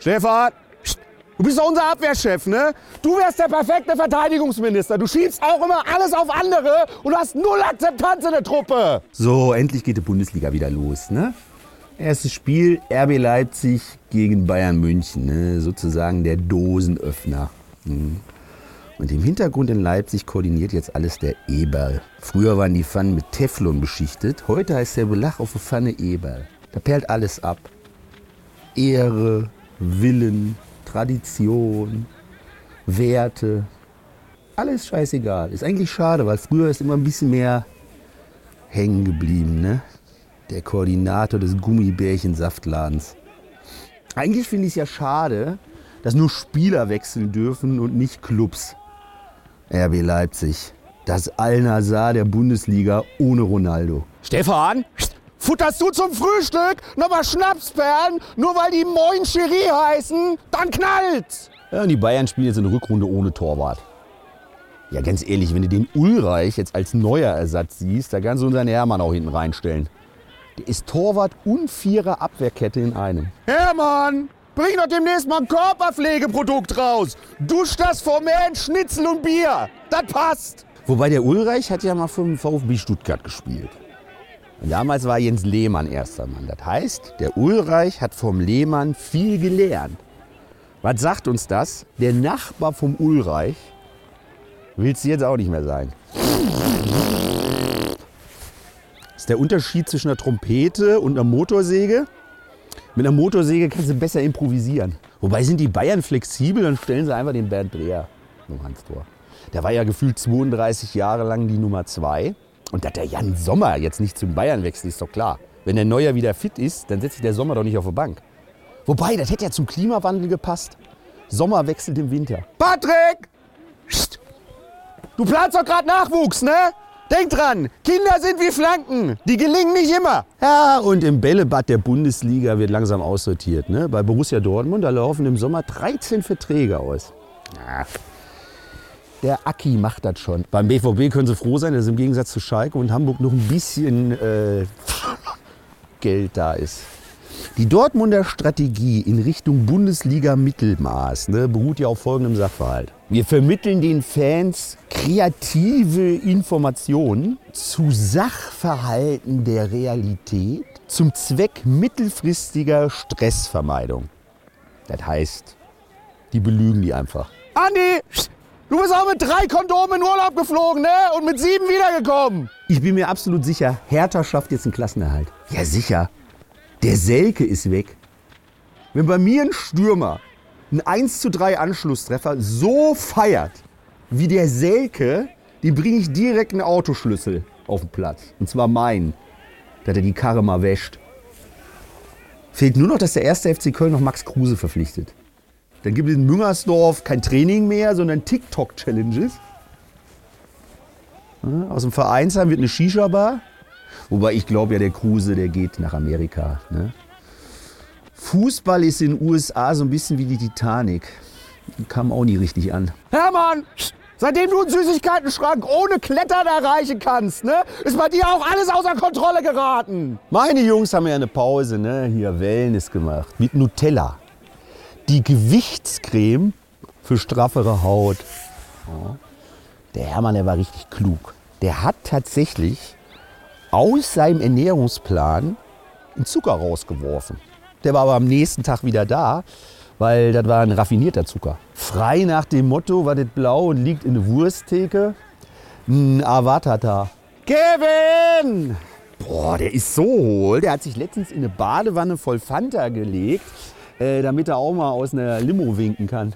Stefan, du bist doch unser Abwehrchef, ne? Du wärst der perfekte Verteidigungsminister. Du schiebst auch immer alles auf andere und hast null Akzeptanz in der Truppe. So, endlich geht die Bundesliga wieder los, ne? Erstes Spiel RB Leipzig gegen Bayern München, ne? sozusagen der Dosenöffner. Hm. Und im Hintergrund in Leipzig koordiniert jetzt alles der Eberl. Früher waren die Pfannen mit Teflon beschichtet, heute heißt der Belach auf der Pfanne Eberl. Da perlt alles ab. Ehre, Willen, Tradition, Werte. Alles scheißegal. Ist eigentlich schade, weil früher ist immer ein bisschen mehr hängen geblieben, ne? Der Koordinator des Gummibärchen-Saftladens. Eigentlich finde ich es ja schade, dass nur Spieler wechseln dürfen und nicht Clubs. RB Leipzig. Das Al-Nazar der Bundesliga ohne Ronaldo. Stefan, futterst du zum Frühstück nochmal Schnapsperlen, nur weil die Moin Cherie heißen? Dann knallt's! Ja, und die Bayern spielen jetzt in der Rückrunde ohne Torwart. Ja, ganz ehrlich, wenn du den Ulreich jetzt als neuer Ersatz siehst, da kannst du unseren Hermann auch hinten reinstellen. Der ist Torwart und Vierer Abwehrkette in einem. Hermann, bring doch demnächst mal ein Körperpflegeprodukt raus. Dusch das Former in Schnitzel und Bier. Das passt. Wobei der Ulreich hat ja mal für den VfB Stuttgart gespielt. Und damals war Jens Lehmann erster Mann. Das heißt, der Ulreich hat vom Lehmann viel gelernt. Was sagt uns das? Der Nachbar vom Ulreich willst du jetzt auch nicht mehr sein. Das ist der Unterschied zwischen einer Trompete und einer Motorsäge. Mit einer Motorsäge kannst du besser improvisieren. Wobei sind die Bayern flexibel, dann stellen sie einfach den Bernd Dreher zum Hanstor. Der war ja gefühlt 32 Jahre lang die Nummer zwei. Und dass der Jan Sommer jetzt nicht zum Bayern wechselt, ist doch klar. Wenn der Neuer wieder fit ist, dann setzt sich der Sommer doch nicht auf die Bank. Wobei, das hätte ja zum Klimawandel gepasst. Sommer wechselt im Winter. Patrick! Psst. Du planst doch gerade Nachwuchs, ne? Denk dran, Kinder sind wie Flanken. Die gelingen nicht immer. Ja, und im Bällebad der Bundesliga wird langsam aussortiert. Ne? Bei Borussia Dortmund, da laufen im Sommer 13 Verträge aus. Ja. Der Aki macht das schon. Beim BVB können sie froh sein, dass im Gegensatz zu Schalke und Hamburg noch ein bisschen äh, Geld da ist. Die Dortmunder Strategie in Richtung Bundesliga-Mittelmaß ne, beruht ja auf folgendem Sachverhalt. Wir vermitteln den Fans kreative Informationen zu Sachverhalten der Realität zum Zweck mittelfristiger Stressvermeidung. Das heißt, die belügen die einfach. Andi, du bist auch mit drei Kondomen in Urlaub geflogen, ne? Und mit sieben wiedergekommen. Ich bin mir absolut sicher, Hertha schafft jetzt einen Klassenerhalt. Ja, sicher. Der Selke ist weg. Wenn bei mir ein Stürmer einen 1 zu 3 Anschlusstreffer so feiert wie der Selke, die bringe ich direkt einen Autoschlüssel auf den Platz. Und zwar meinen, dass er die Karre mal wäscht. Fehlt nur noch, dass der erste FC Köln noch Max Kruse verpflichtet. Dann gibt es in Müngersdorf kein Training mehr, sondern TikTok-Challenges. Aus dem Vereinsheim wird eine Shisha-Bar. Wobei ich glaube ja, der Kruse, der geht nach Amerika. Ne? Fußball ist in den USA so ein bisschen wie die Titanic. Kam auch nie richtig an. Hermann, seitdem du einen Süßigkeitenschrank ohne Klettern erreichen kannst, ne? Ist bei dir auch alles außer Kontrolle geraten. Meine Jungs haben ja eine Pause, ne? Hier Wellness gemacht. Mit Nutella. Die Gewichtscreme für straffere Haut. Ja. Der Hermann, der war richtig klug. Der hat tatsächlich aus seinem Ernährungsplan den Zucker rausgeworfen. Der war aber am nächsten Tag wieder da, weil das war ein raffinierter Zucker. Frei nach dem Motto, war das blau und liegt in der Wursttheke. Ein Avatata. Kevin! Boah, der ist so hohl. Der hat sich letztens in eine Badewanne voll Fanta gelegt, damit er auch mal aus einer Limo winken kann.